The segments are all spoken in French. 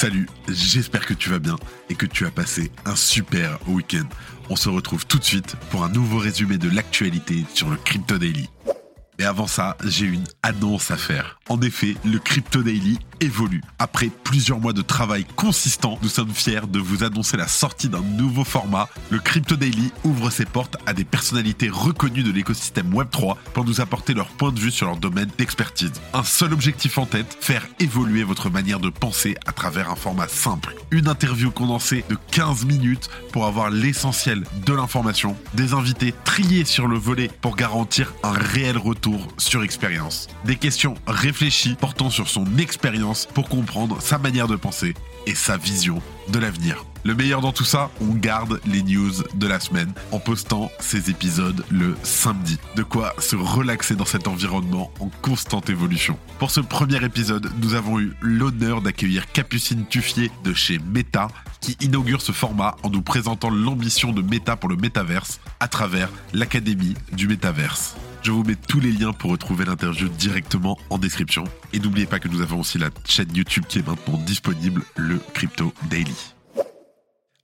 Salut, j'espère que tu vas bien et que tu as passé un super week-end. On se retrouve tout de suite pour un nouveau résumé de l'actualité sur le Crypto Daily. Mais avant ça, j'ai une annonce à faire. En effet, le Crypto Daily évolue. Après plusieurs mois de travail consistant, nous sommes fiers de vous annoncer la sortie d'un nouveau format. Le Crypto Daily ouvre ses portes à des personnalités reconnues de l'écosystème Web3 pour nous apporter leur point de vue sur leur domaine d'expertise. Un seul objectif en tête, faire évoluer votre manière de penser à travers un format simple. Une interview condensée de 15 minutes pour avoir l'essentiel de l'information, des invités triés sur le volet pour garantir un réel retour sur expérience. Des questions réfléchies portant sur son expérience pour comprendre sa manière de penser et sa vision de l'avenir. Le meilleur dans tout ça, on garde les news de la semaine en postant ces épisodes le samedi. De quoi se relaxer dans cet environnement en constante évolution. Pour ce premier épisode, nous avons eu l'honneur d'accueillir Capucine Tuffier de chez Meta qui inaugure ce format en nous présentant l'ambition de Meta pour le métaverse à travers l'Académie du métaverse. Je vous mets tous les liens pour retrouver l'interview directement en description. Et n'oubliez pas que nous avons aussi la chaîne YouTube qui est maintenant disponible, le Crypto Daily.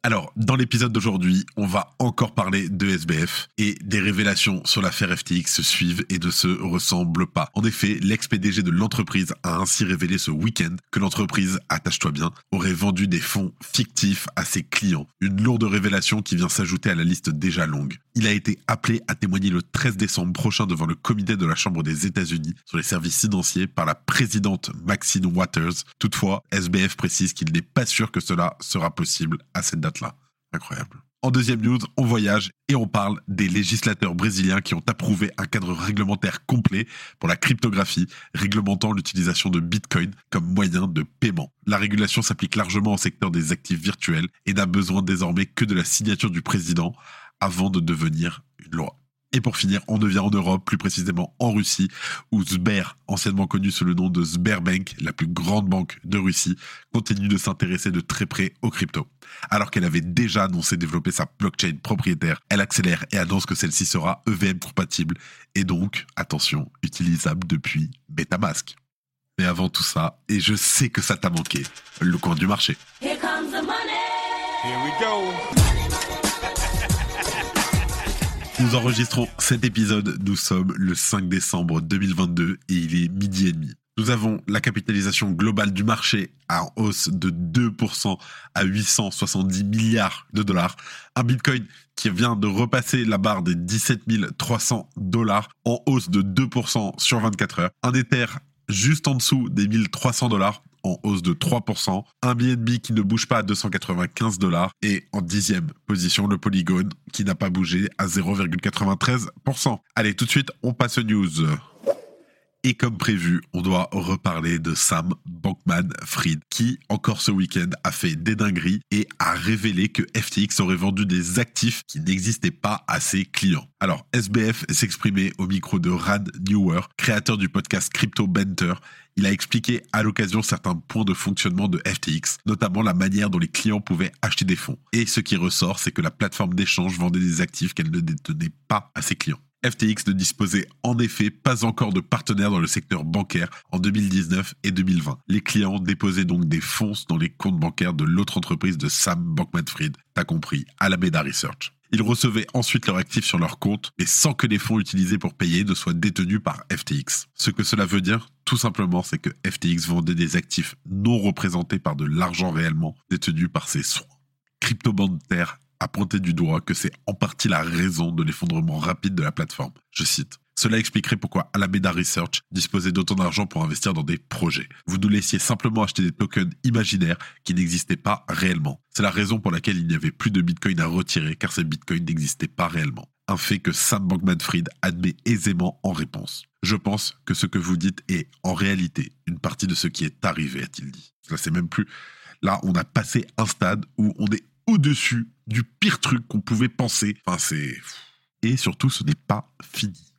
Alors, dans l'épisode d'aujourd'hui, on va encore parler de SBF et des révélations sur l'affaire FTX se suivent et ne se ressemblent pas. En effet, l'ex-PDG de l'entreprise a ainsi révélé ce week-end que l'entreprise, attache-toi bien, aurait vendu des fonds fictifs à ses clients. Une lourde révélation qui vient s'ajouter à la liste déjà longue. Il a été appelé à témoigner le 13 décembre prochain devant le comité de la Chambre des États-Unis sur les services financiers par la présidente Maxine Waters. Toutefois, SBF précise qu'il n'est pas sûr que cela sera possible à cette date là. Incroyable. En deuxième news, on voyage et on parle des législateurs brésiliens qui ont approuvé un cadre réglementaire complet pour la cryptographie, réglementant l'utilisation de Bitcoin comme moyen de paiement. La régulation s'applique largement au secteur des actifs virtuels et n'a besoin désormais que de la signature du président avant de devenir une loi. Et pour finir, on devient en Europe, plus précisément en Russie, où Sber, anciennement connu sous le nom de Sberbank, la plus grande banque de Russie, continue de s'intéresser de très près aux cryptos. Alors qu'elle avait déjà annoncé développer sa blockchain propriétaire, elle accélère et annonce que celle-ci sera EVM compatible et donc, attention, utilisable depuis Metamask. Mais avant tout ça, et je sais que ça t'a manqué, le coin du marché. Here comes the money. Here we go. Nous enregistrons cet épisode, nous sommes le 5 décembre 2022 et il est midi et demi. Nous avons la capitalisation globale du marché en hausse de 2% à 870 milliards de dollars. Un Bitcoin qui vient de repasser la barre des 17 300 dollars en hausse de 2% sur 24 heures. Un Ether juste en dessous des 1300 dollars en hausse de 3%, un BNB qui ne bouge pas à 295 dollars et en dixième position le Polygon qui n'a pas bougé à 0,93%. Allez, tout de suite, on passe aux news. Et comme prévu, on doit reparler de Sam Bankman-Fried, qui, encore ce week-end, a fait des dingueries et a révélé que FTX aurait vendu des actifs qui n'existaient pas à ses clients. Alors, SBF s'exprimait au micro de Rad Newer, créateur du podcast Crypto Banter. Il a expliqué à l'occasion certains points de fonctionnement de FTX, notamment la manière dont les clients pouvaient acheter des fonds. Et ce qui ressort, c'est que la plateforme d'échange vendait des actifs qu'elle ne détenait pas à ses clients. FTX ne disposait en effet pas encore de partenaires dans le secteur bancaire en 2019 et 2020. Les clients déposaient donc des fonds dans les comptes bancaires de l'autre entreprise de Sam Bankman-Fried, t'as compris, Alameda Research. Ils recevaient ensuite leurs actifs sur leur compte, et sans que les fonds utilisés pour payer ne soient détenus par FTX. Ce que cela veut dire, tout simplement, c'est que FTX vendait des actifs non représentés par de l'argent réellement détenu par ses soins. Crypto a pointé du doigt que c'est en partie la raison de l'effondrement rapide de la plateforme. Je cite. Cela expliquerait pourquoi Alameda Research disposait d'autant d'argent pour investir dans des projets. Vous nous laissiez simplement acheter des tokens imaginaires qui n'existaient pas réellement. C'est la raison pour laquelle il n'y avait plus de bitcoin à retirer car ces bitcoins n'existaient pas réellement. Un fait que Sam Bankman-Fried admet aisément en réponse. Je pense que ce que vous dites est en réalité une partie de ce qui est arrivé, a-t-il dit. Là, c'est même plus. Là, on a passé un stade où on est au-dessus du pire truc qu'on pouvait penser. Enfin, c'est... Et surtout, ce n'est pas fini.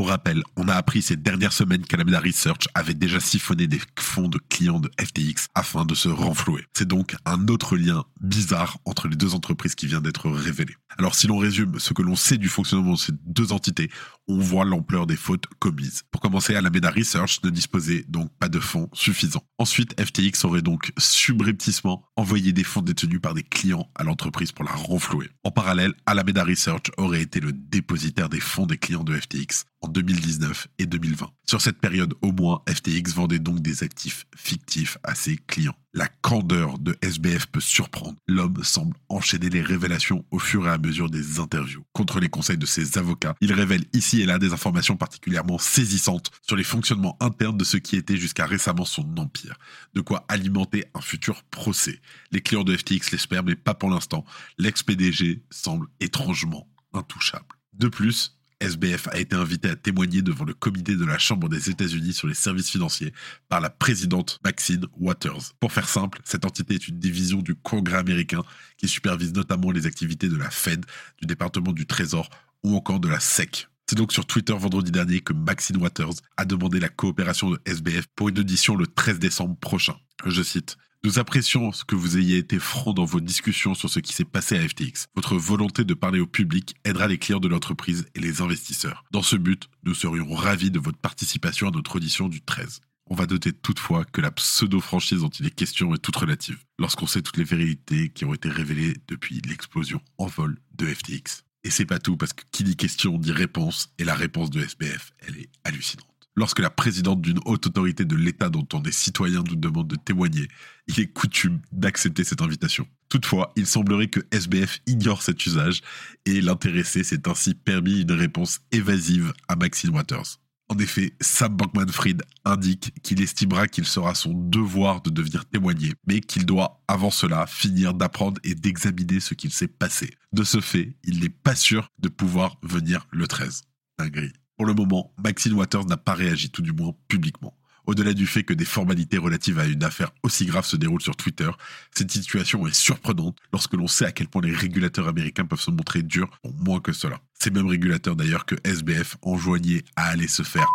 Pour rappel, on a appris ces dernières semaines qu'Alameda Research avait déjà siphonné des fonds de clients de FTX afin de se renflouer. C'est donc un autre lien bizarre entre les deux entreprises qui vient d'être révélé. Alors si l'on résume ce que l'on sait du fonctionnement de ces deux entités, on voit l'ampleur des fautes commises. Pour commencer, Alameda Research ne disposait donc pas de fonds suffisants. Ensuite, FTX aurait donc subrepticement envoyé des fonds détenus par des clients à l'entreprise pour la renflouer. En parallèle, Alameda Research aurait été le dépositaire des fonds des clients de FTX en 2019 et 2020. Sur cette période au moins, FTX vendait donc des actifs fictifs à ses clients. La candeur de SBF peut surprendre. L'homme semble enchaîner les révélations au fur et à mesure des interviews. Contre les conseils de ses avocats, il révèle ici et là des informations particulièrement saisissantes sur les fonctionnements internes de ce qui était jusqu'à récemment son empire. De quoi alimenter un futur procès. Les clients de FTX l'espèrent, mais pas pour l'instant. L'ex-PDG semble étrangement intouchable. De plus, SBF a été invité à témoigner devant le comité de la Chambre des États-Unis sur les services financiers par la présidente Maxine Waters. Pour faire simple, cette entité est une division du Congrès américain qui supervise notamment les activités de la Fed, du département du Trésor ou encore de la SEC. C'est donc sur Twitter vendredi dernier que Maxine Waters a demandé la coopération de SBF pour une audition le 13 décembre prochain. Je cite nous apprécions ce que vous ayez été franc dans vos discussions sur ce qui s'est passé à FTX. Votre volonté de parler au public aidera les clients de l'entreprise et les investisseurs. Dans ce but, nous serions ravis de votre participation à notre audition du 13. On va noter toutefois que la pseudo-franchise dont il est question est toute relative, lorsqu'on sait toutes les vérités qui ont été révélées depuis l'explosion en vol de FTX. Et c'est pas tout, parce que qui dit question dit réponse, et la réponse de SBF, elle est hallucinante. Lorsque la présidente d'une haute autorité de l'État dont on est citoyen nous demande de témoigner, il est coutume d'accepter cette invitation. Toutefois, il semblerait que SBF ignore cet usage et l'intéressé s'est ainsi permis une réponse évasive à Maxine Waters. En effet, Sam Bankman-Fried indique qu'il estimera qu'il sera son devoir de devenir témoigner, mais qu'il doit, avant cela, finir d'apprendre et d'examiner ce qu'il s'est passé. De ce fait, il n'est pas sûr de pouvoir venir le 13. Dinguerie. Pour le moment, Maxine Waters n'a pas réagi, tout du moins publiquement. Au-delà du fait que des formalités relatives à une affaire aussi grave se déroulent sur Twitter, cette situation est surprenante lorsque l'on sait à quel point les régulateurs américains peuvent se montrer durs pour moins que cela. Ces mêmes régulateurs d'ailleurs que SBF enjoignaient à aller se faire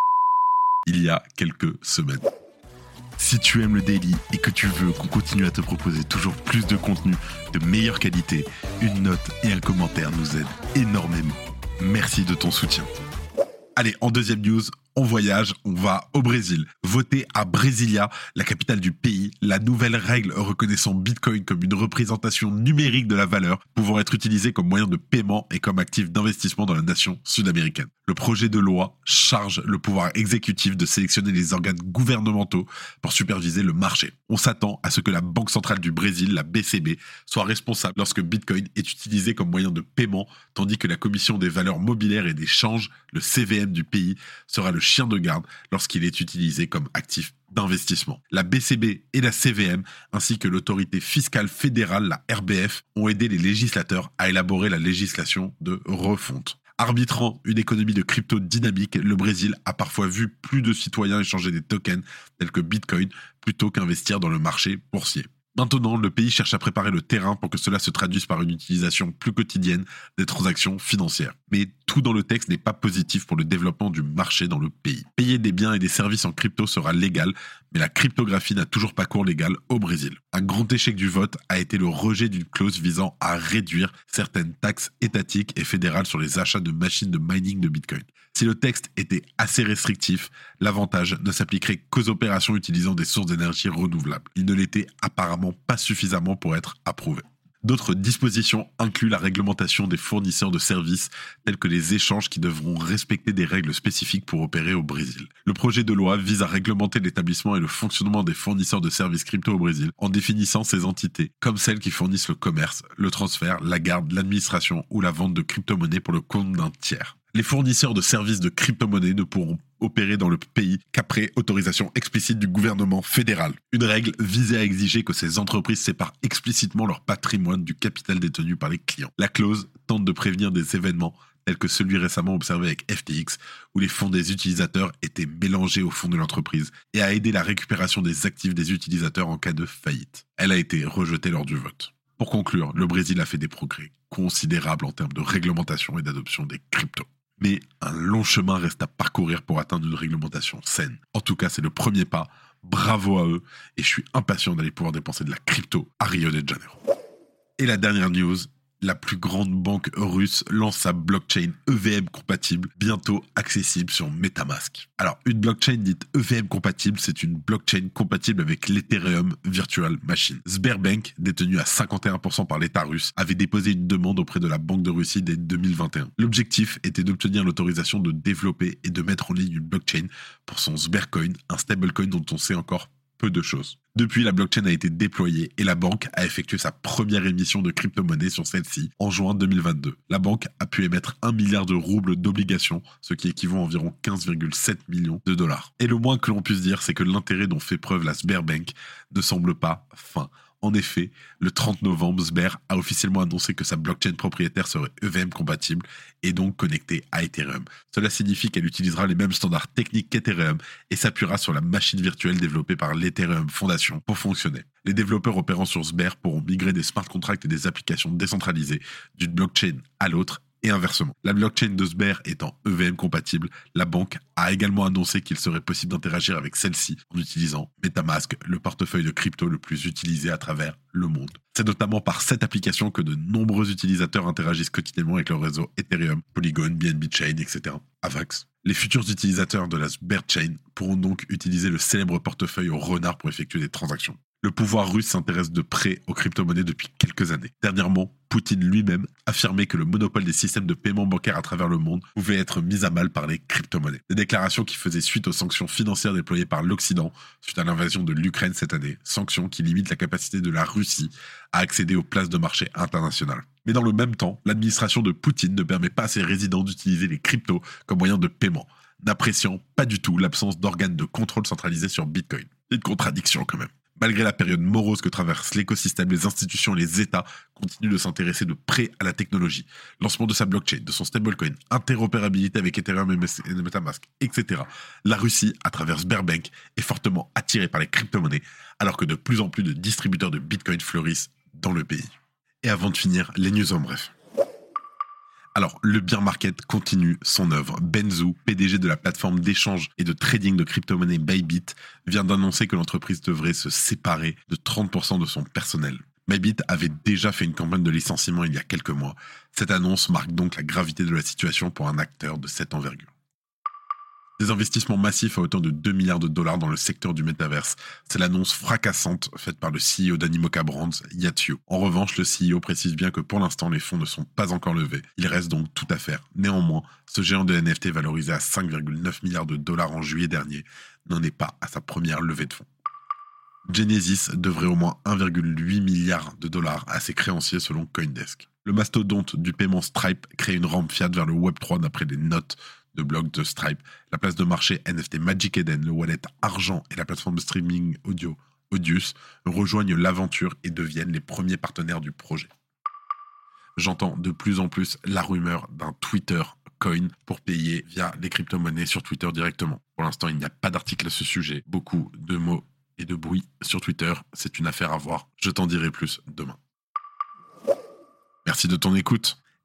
il y a quelques semaines. Si tu aimes le daily et que tu veux qu'on continue à te proposer toujours plus de contenu de meilleure qualité, une note et un commentaire nous aident énormément. Merci de ton soutien. Allez, en deuxième news, on voyage, on va au Brésil. Voter à Brasilia, la capitale du pays, la nouvelle règle reconnaissant Bitcoin comme une représentation numérique de la valeur, pouvant être utilisée comme moyen de paiement et comme actif d'investissement dans la nation sud-américaine. Le projet de loi charge le pouvoir exécutif de sélectionner les organes gouvernementaux pour superviser le marché. On s'attend à ce que la Banque centrale du Brésil, la BCB, soit responsable lorsque Bitcoin est utilisé comme moyen de paiement, tandis que la Commission des valeurs mobilières et des changes, le CVM du pays, sera le chien de garde lorsqu'il est utilisé comme actif d'investissement. La BCB et la CVM, ainsi que l'autorité fiscale fédérale, la RBF, ont aidé les législateurs à élaborer la législation de refonte. Arbitrant une économie de crypto dynamique, le Brésil a parfois vu plus de citoyens échanger des tokens tels que Bitcoin plutôt qu'investir dans le marché boursier. Maintenant, le pays cherche à préparer le terrain pour que cela se traduise par une utilisation plus quotidienne des transactions financières. Mais tout dans le texte n'est pas positif pour le développement du marché dans le pays. Payer des biens et des services en crypto sera légal, mais la cryptographie n'a toujours pas cours légal au Brésil. Un grand échec du vote a été le rejet d'une clause visant à réduire certaines taxes étatiques et fédérales sur les achats de machines de mining de Bitcoin. Si le texte était assez restrictif, l'avantage ne s'appliquerait qu'aux opérations utilisant des sources d'énergie renouvelables. Il ne l'était apparemment pas suffisamment pour être approuvé. D'autres dispositions incluent la réglementation des fournisseurs de services tels que les échanges qui devront respecter des règles spécifiques pour opérer au Brésil. Le projet de loi vise à réglementer l'établissement et le fonctionnement des fournisseurs de services crypto au Brésil en définissant ces entités comme celles qui fournissent le commerce, le transfert, la garde, l'administration ou la vente de crypto-monnaies pour le compte d'un tiers les fournisseurs de services de crypto-monnaie ne pourront opérer dans le pays qu'après autorisation explicite du gouvernement fédéral. Une règle visait à exiger que ces entreprises séparent explicitement leur patrimoine du capital détenu par les clients. La clause tente de prévenir des événements tels que celui récemment observé avec FTX, où les fonds des utilisateurs étaient mélangés aux fonds de l'entreprise, et à aider la récupération des actifs des utilisateurs en cas de faillite. Elle a été rejetée lors du vote. Pour conclure, le Brésil a fait des progrès considérables en termes de réglementation et d'adoption des cryptos. Mais un long chemin reste à parcourir pour atteindre une réglementation saine. En tout cas, c'est le premier pas. Bravo à eux et je suis impatient d'aller pouvoir dépenser de la crypto à Rio de Janeiro. Et la dernière news, la plus grande banque russe lance sa blockchain EVM compatible, bientôt accessible sur Metamask. Alors, une blockchain dite EVM compatible, c'est une blockchain compatible avec l'Ethereum Virtual Machine. Sberbank, détenu à 51% par l'État russe, avait déposé une demande auprès de la Banque de Russie dès 2021. L'objectif était d'obtenir l'autorisation de développer et de mettre en ligne une blockchain pour son Sbercoin, un stablecoin dont on sait encore peu de choses. Depuis, la blockchain a été déployée et la banque a effectué sa première émission de crypto-monnaie sur celle-ci en juin 2022. La banque a pu émettre 1 milliard de roubles d'obligations, ce qui équivaut à environ 15,7 millions de dollars. Et le moins que l'on puisse dire, c'est que l'intérêt dont fait preuve la Sberbank ne semble pas fin. En effet, le 30 novembre, Sber a officiellement annoncé que sa blockchain propriétaire serait EVM compatible et donc connectée à Ethereum. Cela signifie qu'elle utilisera les mêmes standards techniques qu'Ethereum et s'appuiera sur la machine virtuelle développée par l'Ethereum Foundation pour fonctionner. Les développeurs opérant sur Sber pourront migrer des smart contracts et des applications décentralisées d'une blockchain à l'autre et inversement. La blockchain de Sber étant EVM compatible, la banque a également annoncé qu'il serait possible d'interagir avec celle-ci en utilisant Metamask, le portefeuille de crypto le plus utilisé à travers le monde. C'est notamment par cette application que de nombreux utilisateurs interagissent quotidiennement avec le réseau Ethereum, Polygon, BNB Chain, etc. Avax. Les futurs utilisateurs de la Sber Chain pourront donc utiliser le célèbre portefeuille au renard pour effectuer des transactions. Le pouvoir russe s'intéresse de près aux crypto-monnaies depuis quelques années. Dernièrement, Poutine lui-même affirmait que le monopole des systèmes de paiement bancaire à travers le monde pouvait être mis à mal par les crypto-monnaies. Des déclarations qui faisaient suite aux sanctions financières déployées par l'Occident suite à l'invasion de l'Ukraine cette année, sanctions qui limitent la capacité de la Russie à accéder aux places de marché internationales. Mais dans le même temps, l'administration de Poutine ne permet pas à ses résidents d'utiliser les cryptos comme moyen de paiement, n'appréciant pas du tout l'absence d'organes de contrôle centralisés sur Bitcoin. Une contradiction quand même. Malgré la période morose que traverse l'écosystème, les institutions et les États continuent de s'intéresser de près à la technologie. Lancement de sa blockchain, de son stablecoin, interopérabilité avec Ethereum et Metamask, etc. La Russie, à travers Sberbank, est fortement attirée par les crypto-monnaies, alors que de plus en plus de distributeurs de Bitcoin fleurissent dans le pays. Et avant de finir, les news en bref. Alors, le bear market continue son œuvre. Benzu, PDG de la plateforme d'échange et de trading de crypto-monnaies Bybit, vient d'annoncer que l'entreprise devrait se séparer de 30% de son personnel. Bybit avait déjà fait une campagne de licenciement il y a quelques mois. Cette annonce marque donc la gravité de la situation pour un acteur de cette envergure. Des investissements massifs à hauteur de 2 milliards de dollars dans le secteur du métaverse. C'est l'annonce fracassante faite par le CEO d'Animoca Brands, Yatio. En revanche, le CEO précise bien que pour l'instant, les fonds ne sont pas encore levés. Il reste donc tout à faire. Néanmoins, ce géant de NFT valorisé à 5,9 milliards de dollars en juillet dernier n'en est pas à sa première levée de fonds. Genesis devrait au moins 1,8 milliard de dollars à ses créanciers selon Coindesk. Le mastodonte du paiement Stripe crée une rampe Fiat vers le Web3 d'après les notes de blog de Stripe, la place de marché NFT Magic Eden, le wallet Argent et la plateforme de streaming audio Audius rejoignent l'aventure et deviennent les premiers partenaires du projet. J'entends de plus en plus la rumeur d'un Twitter coin pour payer via les crypto-monnaies sur Twitter directement. Pour l'instant, il n'y a pas d'article à ce sujet. Beaucoup de mots et de bruit sur Twitter. C'est une affaire à voir. Je t'en dirai plus demain. Merci de ton écoute.